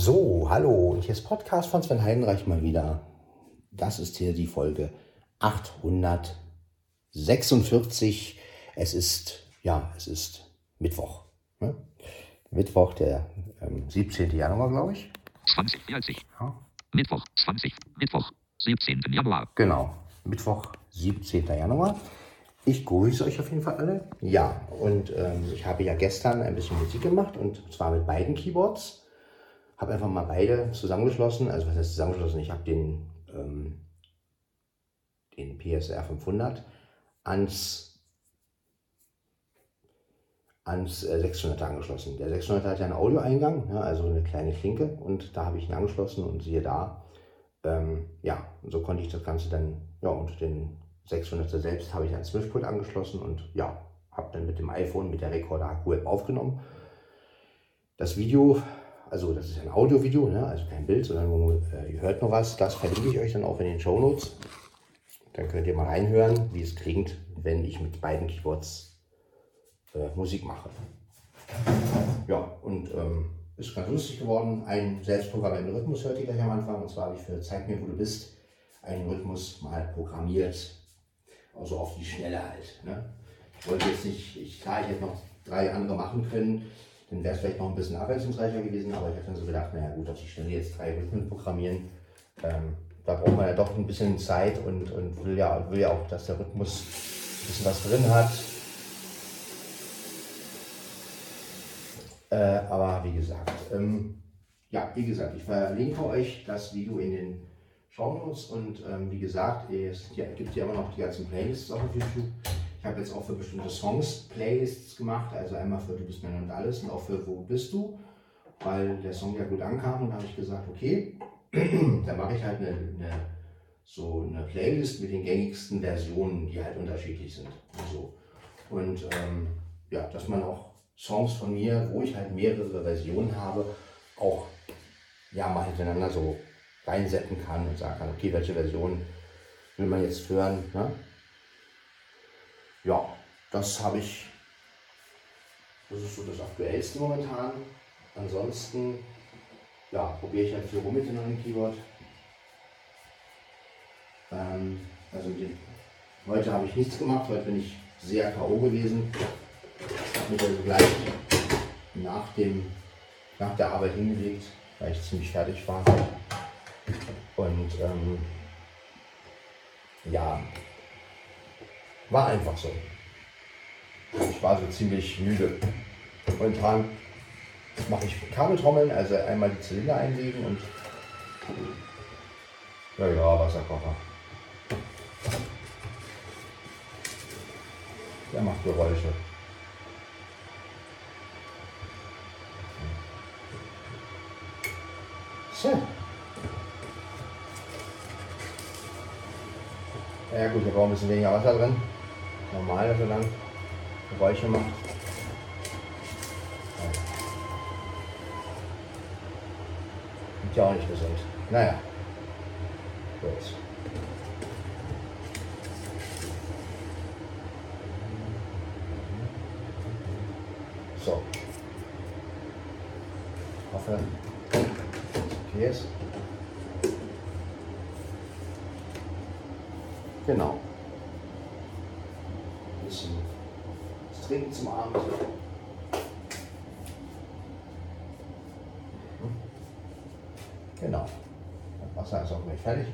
So, hallo, und hier ist Podcast von Sven Heidenreich mal wieder. Das ist hier die Folge 846. Es ist, ja, es ist Mittwoch. Ne? Mittwoch, der ähm, 17. Januar, glaube ich. 2040. Ja. Mittwoch, 20. Mittwoch, 17. Januar. Genau, Mittwoch, 17. Januar. Ich grüße euch auf jeden Fall alle. Ja, und ähm, ich habe ja gestern ein bisschen Musik gemacht und zwar mit beiden Keyboards. Habe einfach mal beide zusammengeschlossen. Also was heißt zusammengeschlossen? Ich habe den, ähm, den PSR 500 ans, ans äh, 600er angeschlossen. Der 600er hat ja einen Audioeingang, ja, also eine kleine Klinke und da habe ich ihn angeschlossen und siehe da, ähm, ja, so konnte ich das Ganze dann, ja, und den 600er selbst habe ich ans Mischpult angeschlossen und ja, habe dann mit dem iPhone, mit der Recorder Akku App aufgenommen. Das Video, also das ist ein Audio-Video, ne? also kein Bild, sondern nur, äh, ihr hört nur was. Das verlinke ich euch dann auch in den Show Notes. Dann könnt ihr mal reinhören, wie es klingt, wenn ich mit beiden Keyboards äh, Musik mache. Ja, und ähm, ist ganz lustig geworden. Ein selbstprogrammierten Rhythmus hört ihr gleich am Anfang. Und zwar habe ich für Zeig mir, wo du bist, einen Rhythmus mal programmiert also auf die Schnelle halt. Ne? Ich wollte jetzt nicht, ich, klar, ich hätte noch drei andere machen können, dann wäre es vielleicht noch ein bisschen abwechslungsreicher gewesen, aber ich habe dann so gedacht, naja gut, auf die Schnelle jetzt drei Rhythmen programmieren, ähm, da braucht man ja doch ein bisschen Zeit und, und will, ja, will ja auch, dass der Rhythmus ein bisschen was drin hat. Äh, aber wie gesagt, ähm, ja, wie gesagt, ich verlinke euch das Video in den Shownotes und ähm, wie gesagt, es gibt ja immer noch die ganzen Playlists auf YouTube. Habe jetzt auch für bestimmte Songs Playlists gemacht, also einmal für Du bist mein und alles und auch für Wo bist du, weil der Song ja gut ankam und habe ich gesagt, okay, da mache ich halt eine, eine, so eine Playlist mit den gängigsten Versionen, die halt unterschiedlich sind. Und, so. und ähm, ja, dass man auch Songs von mir, wo ich halt mehrere Versionen habe, auch ja, mal hintereinander so reinsetzen kann und sagen kann, okay, welche Version will man jetzt hören. Ne? Ja, das habe ich, das ist so das Aktuellste momentan. Ansonsten, ja, probiere ich halt viel rum mit dem neuen Keyboard. Ähm, also die, heute habe ich nichts gemacht, heute bin ich sehr K.O. gewesen. Ich habe mich also gleich nach, dem, nach der Arbeit hingelegt, weil ich ziemlich fertig war. Und ähm, ja, war einfach so. Ich war so ziemlich müde. Momentan mache ich Kabeltrommeln, also einmal die Zylinder einlegen und ja, ja, Wasserkocher. Der macht Geräusche. So. Ja gut, wir brauchen ein bisschen weniger Wasser drin. Normal, er dann Geräusche macht. Ja. ja auch nicht gesund. Naja. Gut. So. Ich hoffe, okay ist. Genau. Ein bisschen was trinken zum Abend. Genau. Das Wasser ist auch gleich fertig.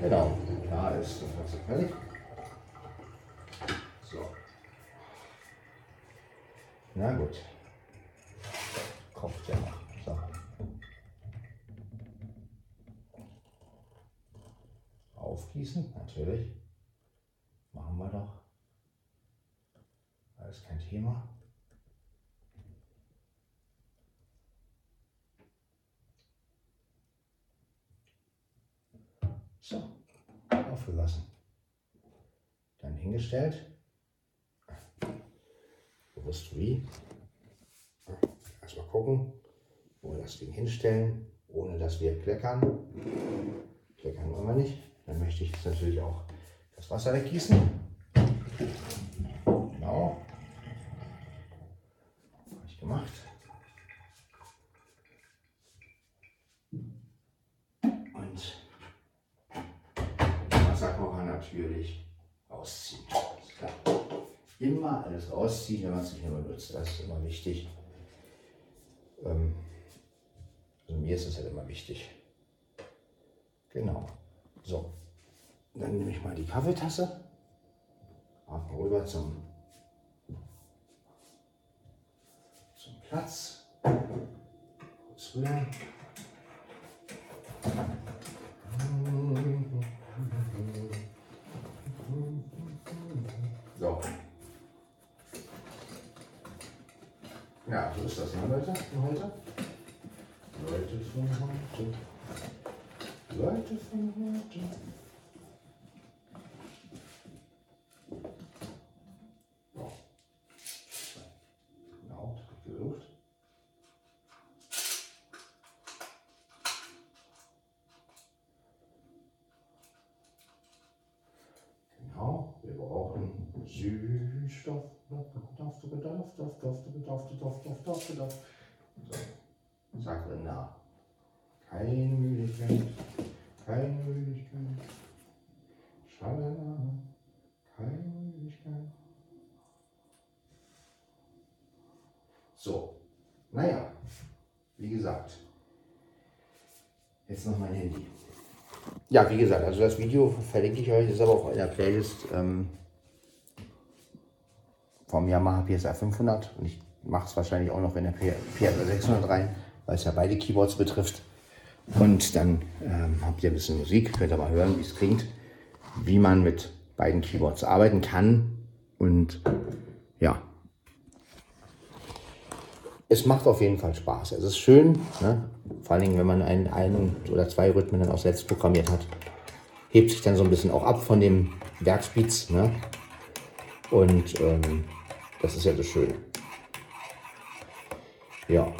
Genau. Genau, da ist das Wasser fertig. Na gut. Natürlich. Machen wir doch. Alles kein Thema. So, aufgelassen. Dann hingestellt bewusst wie. Erstmal gucken, wo wir das Ding hinstellen. ohne dass wir kleckern. Kleckern wollen wir nicht. Dann möchte ich jetzt natürlich auch das Wasser weggießen. Genau. Habe ich gemacht. Und Wasserkocher natürlich ausziehen. Immer alles rausziehen, wenn man es nicht mehr benutzt. Das ist immer wichtig. Ähm, also mir ist es halt immer wichtig. Genau. So. Dann nehme ich mal die Kaffeetasse. Auch mal rüber zum, zum Platz. Rühren. So. Ja, so ist das, ne, Leute, für heute. Leute von heute. Leute von heute. So. Genau, gesucht. Genau, wir brauchen Süßstoff. Bedarf, Bedarf, Bedarf, Bedarf, Bedarf, Bedarf, Bedarf, Bedarf. So, sag Rinder. Keine Müdigkeit, keine Müdigkeit. Schalala, keine Müdigkeit. So, naja, wie gesagt, jetzt noch mein Handy. Ja, wie gesagt, also das Video verlinke ich euch, ist aber auch in der Playlist ähm, vom Yamaha PSR 500 und ich mache es wahrscheinlich auch noch in der PSR 600 rein, weil es ja beide Keyboards betrifft. Und dann ähm, habt ihr ein bisschen Musik, könnt ihr mal hören, wie es klingt, wie man mit beiden Keyboards arbeiten kann. Und ja, es macht auf jeden Fall Spaß. Es ist schön, ne? vor allen Dingen, wenn man einen, einen oder zwei Rhythmen dann auch selbst programmiert hat. Hebt sich dann so ein bisschen auch ab von dem Werkspeeds. Ne? Und ähm, das ist ja das Schöne. Ja.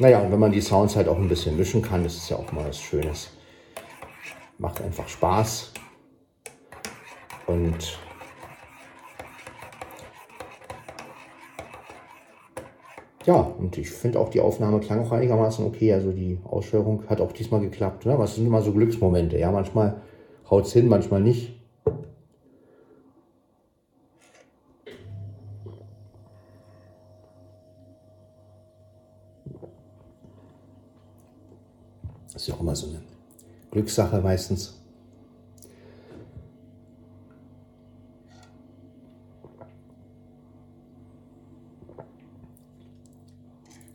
Naja, und wenn man die Sounds halt auch ein bisschen mischen kann, das ist ja auch mal was Schönes. Macht einfach Spaß. Und ja, und ich finde auch die Aufnahme klang auch einigermaßen okay. Also die Aussteuerung hat auch diesmal geklappt. Ne? Es sind immer so Glücksmomente. Ja, manchmal haut es hin, manchmal nicht. Ja auch immer so eine Glückssache meistens.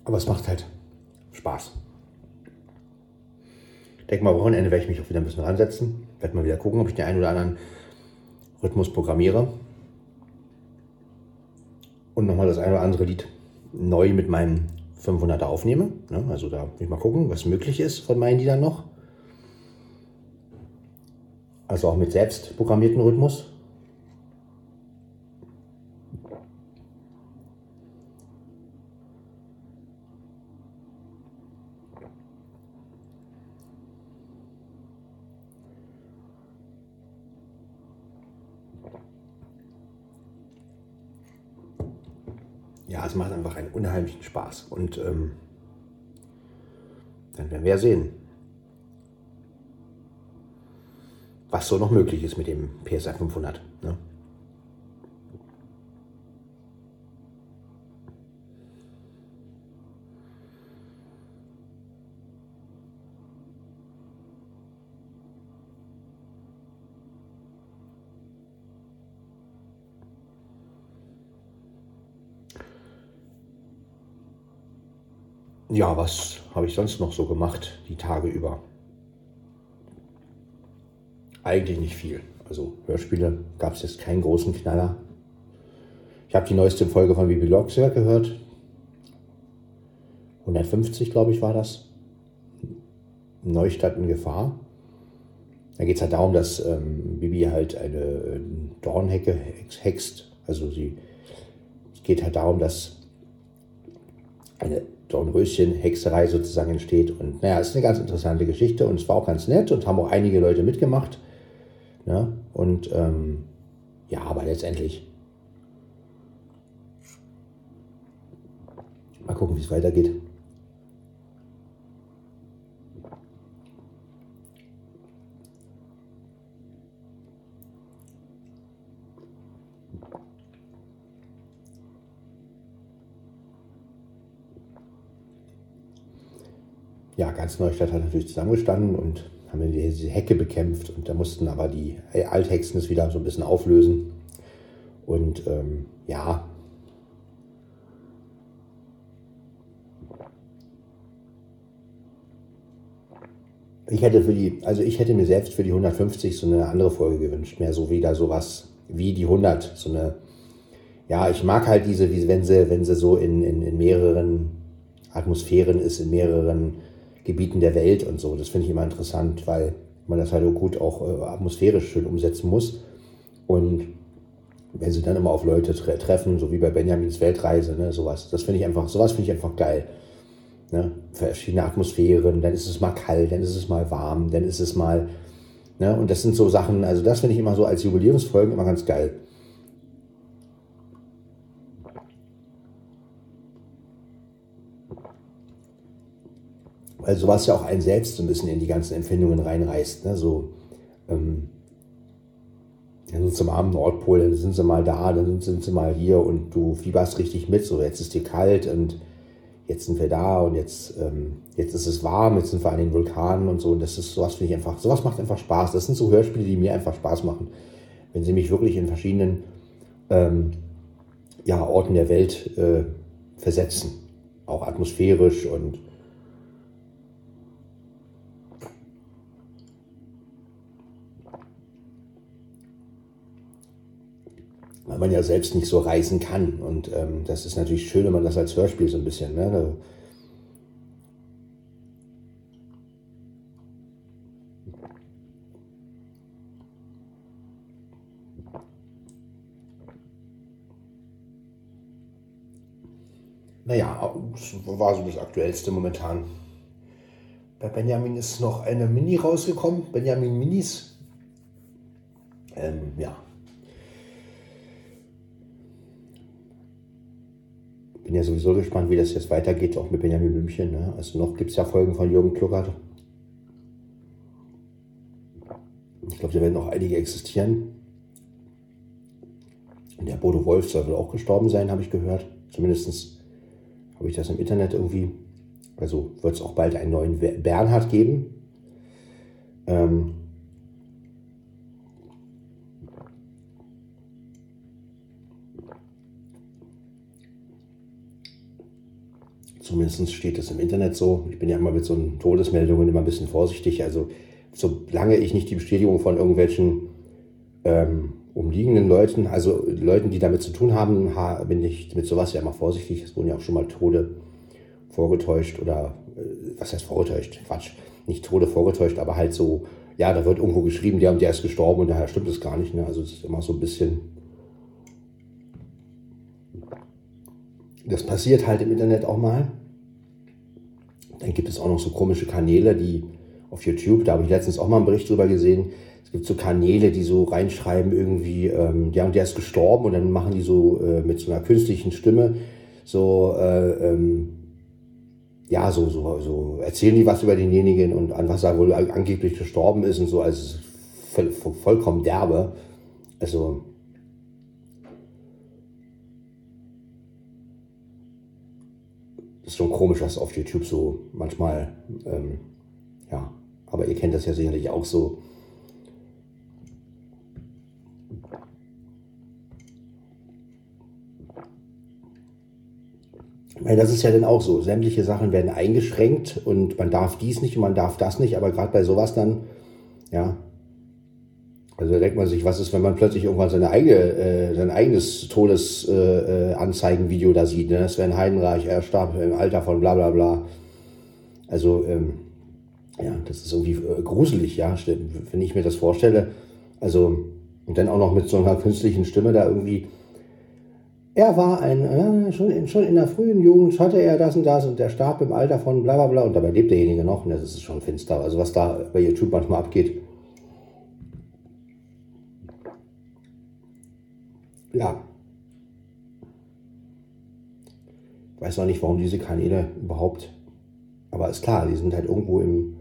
Aber es macht halt Spaß. Ich denke mal, Wochenende werde ich mich auch wieder ein bisschen ransetzen. Werde mal wieder gucken, ob ich den einen oder anderen Rhythmus programmiere. Und nochmal das eine oder andere Lied neu mit meinem 500er aufnehme. Ne? Also da will ich mal gucken, was möglich ist von meinen Liedern noch. Also auch mit selbst programmierten Rhythmus. Ja, es macht einfach einen unheimlichen Spaß. Und ähm, dann werden wir ja sehen, was so noch möglich ist mit dem PSA 500. Ja, was habe ich sonst noch so gemacht die Tage über? Eigentlich nicht viel. Also Hörspiele gab es jetzt keinen großen Knaller. Ich habe die neueste Folge von Bibi Locksberg gehört. 150, glaube ich, war das. Neustadt in Gefahr. Da geht es halt darum, dass ähm, Bibi halt eine äh, Dornhecke hext. Also sie, es geht halt darum, dass eine Dornröschen-Hexerei sozusagen entsteht. Und naja, es ist eine ganz interessante Geschichte und es war auch ganz nett und haben auch einige Leute mitgemacht. Ne? Und ähm, ja, aber letztendlich mal gucken, wie es weitergeht. Ja, ganz Neustadt hat natürlich zusammengestanden und haben diese Hecke bekämpft und da mussten aber die Althexen es wieder so ein bisschen auflösen. Und ähm, ja, ich hätte für die, also ich hätte mir selbst für die 150 so eine andere Folge gewünscht, mehr so wieder sowas wie die 100, so eine, ja, ich mag halt diese, wenn sie, wenn sie so in, in, in mehreren Atmosphären ist, in mehreren Gebieten der Welt und so. Das finde ich immer interessant, weil man das halt gut auch äh, atmosphärisch schön umsetzen muss. Und wenn sie dann immer auf Leute tre treffen, so wie bei Benjamins Weltreise, ne, sowas, das finde ich einfach, sowas finde ich einfach geil. Ne? Verschiedene Atmosphären, dann ist es mal kalt, dann ist es mal warm, dann ist es mal, ne, und das sind so Sachen, also das finde ich immer so als Jubiläumsfolgen immer ganz geil. Weil sowas ja auch einen selbst so ein bisschen in die ganzen Empfindungen reinreißt. Ne? So, ähm, dann sind sie mal am Nordpol, dann sind sie mal da, dann sind, sind sie mal hier und du fieberst richtig mit. So, jetzt ist dir kalt und jetzt sind wir da und jetzt, ähm, jetzt ist es warm, jetzt sind wir an den Vulkanen und so. Und das ist sowas, finde ich einfach, sowas macht einfach Spaß. Das sind so Hörspiele, die mir einfach Spaß machen. Wenn sie mich wirklich in verschiedenen ähm, ja, Orten der Welt äh, versetzen. Auch atmosphärisch und weil man ja selbst nicht so reisen kann. Und ähm, das ist natürlich schön, wenn man das als Hörspiel so ein bisschen. Ne? Naja, das war so das Aktuellste momentan. Bei Benjamin ist noch eine Mini rausgekommen, Benjamin Minis. Ähm, ja, bin ja sowieso gespannt, wie das jetzt weitergeht, auch mit Benjamin Blümchen. Ne? Also noch gibt es ja Folgen von Jürgen Kluckert. Ich glaube, da werden noch einige existieren. Und der Bodo Wolf soll wohl auch gestorben sein, habe ich gehört. Zumindest habe ich das im Internet irgendwie. Also wird es auch bald einen neuen Bernhard geben. Ähm, Zumindest steht es im Internet so. Ich bin ja immer mit so Todesmeldungen immer ein bisschen vorsichtig. Also solange ich nicht die Bestätigung von irgendwelchen ähm, umliegenden Leuten, also Leuten, die damit zu tun haben, bin ich mit sowas ja immer vorsichtig. Es wurden ja auch schon mal Tode vorgetäuscht oder äh, was heißt vorgetäuscht? Quatsch. Nicht Tode vorgetäuscht, aber halt so, ja, da wird irgendwo geschrieben, der und der ist gestorben und daher stimmt es gar nicht. Ne? Also es ist immer so ein bisschen. Das passiert halt im Internet auch mal. Dann gibt es auch noch so komische Kanäle, die auf YouTube, da habe ich letztens auch mal einen Bericht drüber gesehen. Es gibt so Kanäle, die so reinschreiben, irgendwie, ähm, ja, und der ist gestorben und dann machen die so äh, mit so einer künstlichen Stimme so, äh, ähm, ja, so, so, so erzählen die was über denjenigen und an was er wohl angeblich gestorben ist und so, also voll, vollkommen derbe. Also, schon komisch, was auf YouTube so manchmal, ähm, ja, aber ihr kennt das ja sicherlich auch so. Weil das ist ja dann auch so. Sämtliche Sachen werden eingeschränkt und man darf dies nicht und man darf das nicht, aber gerade bei sowas dann, ja, also da denkt man sich, was ist, wenn man plötzlich irgendwann seine eigene, äh, sein eigenes Todesanzeigenvideo äh, da sieht. Ne? Sven Heidenreich, er starb im Alter von bla bla bla. Also, ähm, ja, das ist irgendwie äh, gruselig, ja, wenn ich mir das vorstelle. Also, und dann auch noch mit so einer künstlichen Stimme da irgendwie. er war ein, äh, schon, in, schon in der frühen Jugend hatte er das und das und der starb im Alter von bla bla bla und dabei lebt derjenige noch und das ist schon finster. Also was da bei YouTube manchmal abgeht. Ja. Ich weiß noch nicht, warum diese Kanäle überhaupt. Aber ist klar, die sind halt irgendwo im.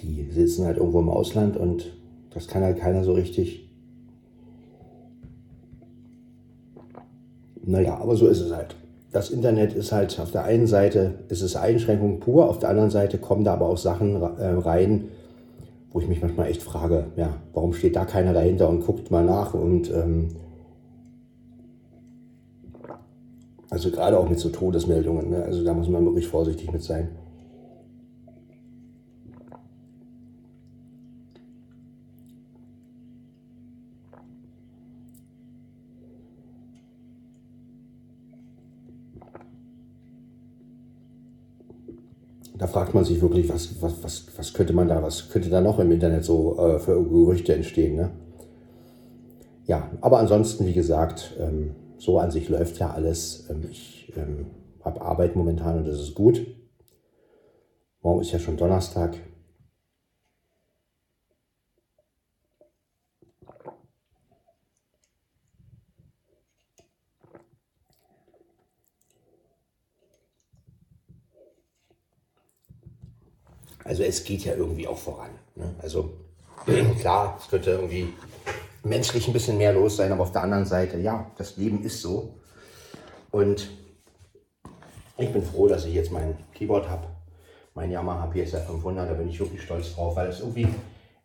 Die sitzen halt irgendwo im Ausland und das kann halt keiner so richtig Naja, aber so ist es halt. Das Internet ist halt auf der einen Seite ist es Einschränkung pur, auf der anderen Seite kommen da aber auch Sachen äh, rein, wo ich mich manchmal echt frage, ja, warum steht da keiner dahinter und guckt mal nach und ähm, also gerade auch mit so Todesmeldungen, ne? also da muss man wirklich vorsichtig mit sein. Man sich wirklich, was, was, was, was könnte man da, was könnte da noch im Internet so äh, für Gerüchte entstehen. Ne? Ja, aber ansonsten, wie gesagt, ähm, so an sich läuft ja alles. Ähm, ich ähm, habe Arbeit momentan und das ist gut. Morgen ist ja schon Donnerstag. Also es geht ja irgendwie auch voran. Ne? Also klar, es könnte irgendwie menschlich ein bisschen mehr los sein, aber auf der anderen Seite, ja, das Leben ist so. Und ich bin froh, dass ich jetzt mein Keyboard habe, mein Yamaha PSR 500, da bin ich wirklich stolz drauf, weil es irgendwie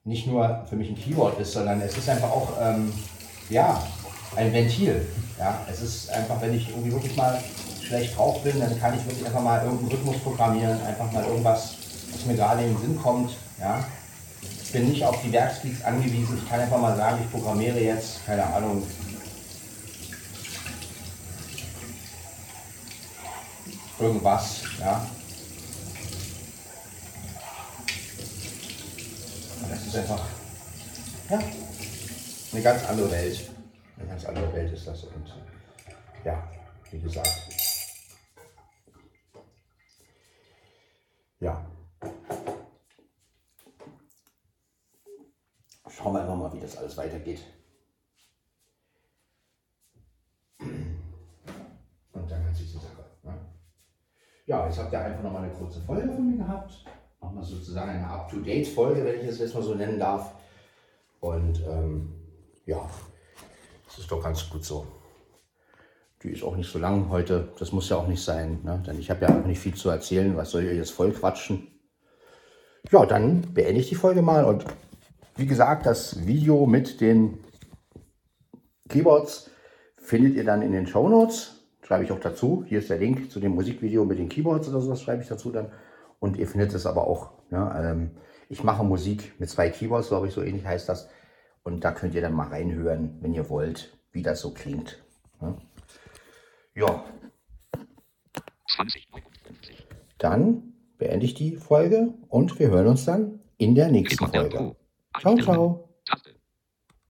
nicht nur für mich ein Keyboard ist, sondern es ist einfach auch, ähm, ja, ein Ventil. Ja, es ist einfach, wenn ich irgendwie wirklich mal schlecht drauf bin, dann kann ich wirklich einfach mal irgendeinen Rhythmus programmieren, einfach mal irgendwas mir gerade in den Sinn kommt. Ja. Ich bin nicht auf die Werksklicks angewiesen. Ich kann einfach mal sagen, ich programmiere jetzt, keine Ahnung, irgendwas. Ja. das ist einfach ja, eine ganz andere Welt. Eine ganz andere Welt ist das. Und ja, wie gesagt. Ja, Schauen wir einfach mal, wie das alles weitergeht. Und dann hat sich die Sache. Ne? Ja, jetzt habt ihr einfach nochmal eine kurze Folge von mir gehabt. Nochmal sozusagen eine Up-to-Date-Folge, wenn ich es jetzt mal so nennen darf. Und ähm, ja, das ist doch ganz gut so. Die ist auch nicht so lang heute. Das muss ja auch nicht sein, ne? denn ich habe ja auch nicht viel zu erzählen. Was soll ich jetzt voll quatschen? Ja, dann beende ich die Folge mal und wie gesagt, das Video mit den Keyboards findet ihr dann in den Show Notes. Schreibe ich auch dazu. Hier ist der Link zu dem Musikvideo mit den Keyboards oder sowas, schreibe ich dazu dann. Und ihr findet es aber auch. Ja, ähm, ich mache Musik mit zwei Keyboards, glaube ich, so ähnlich heißt das. Und da könnt ihr dann mal reinhören, wenn ihr wollt, wie das so klingt. Ja. ja. 20. Dann beende ich die Folge und wir hören uns dann in der nächsten Folge. 全部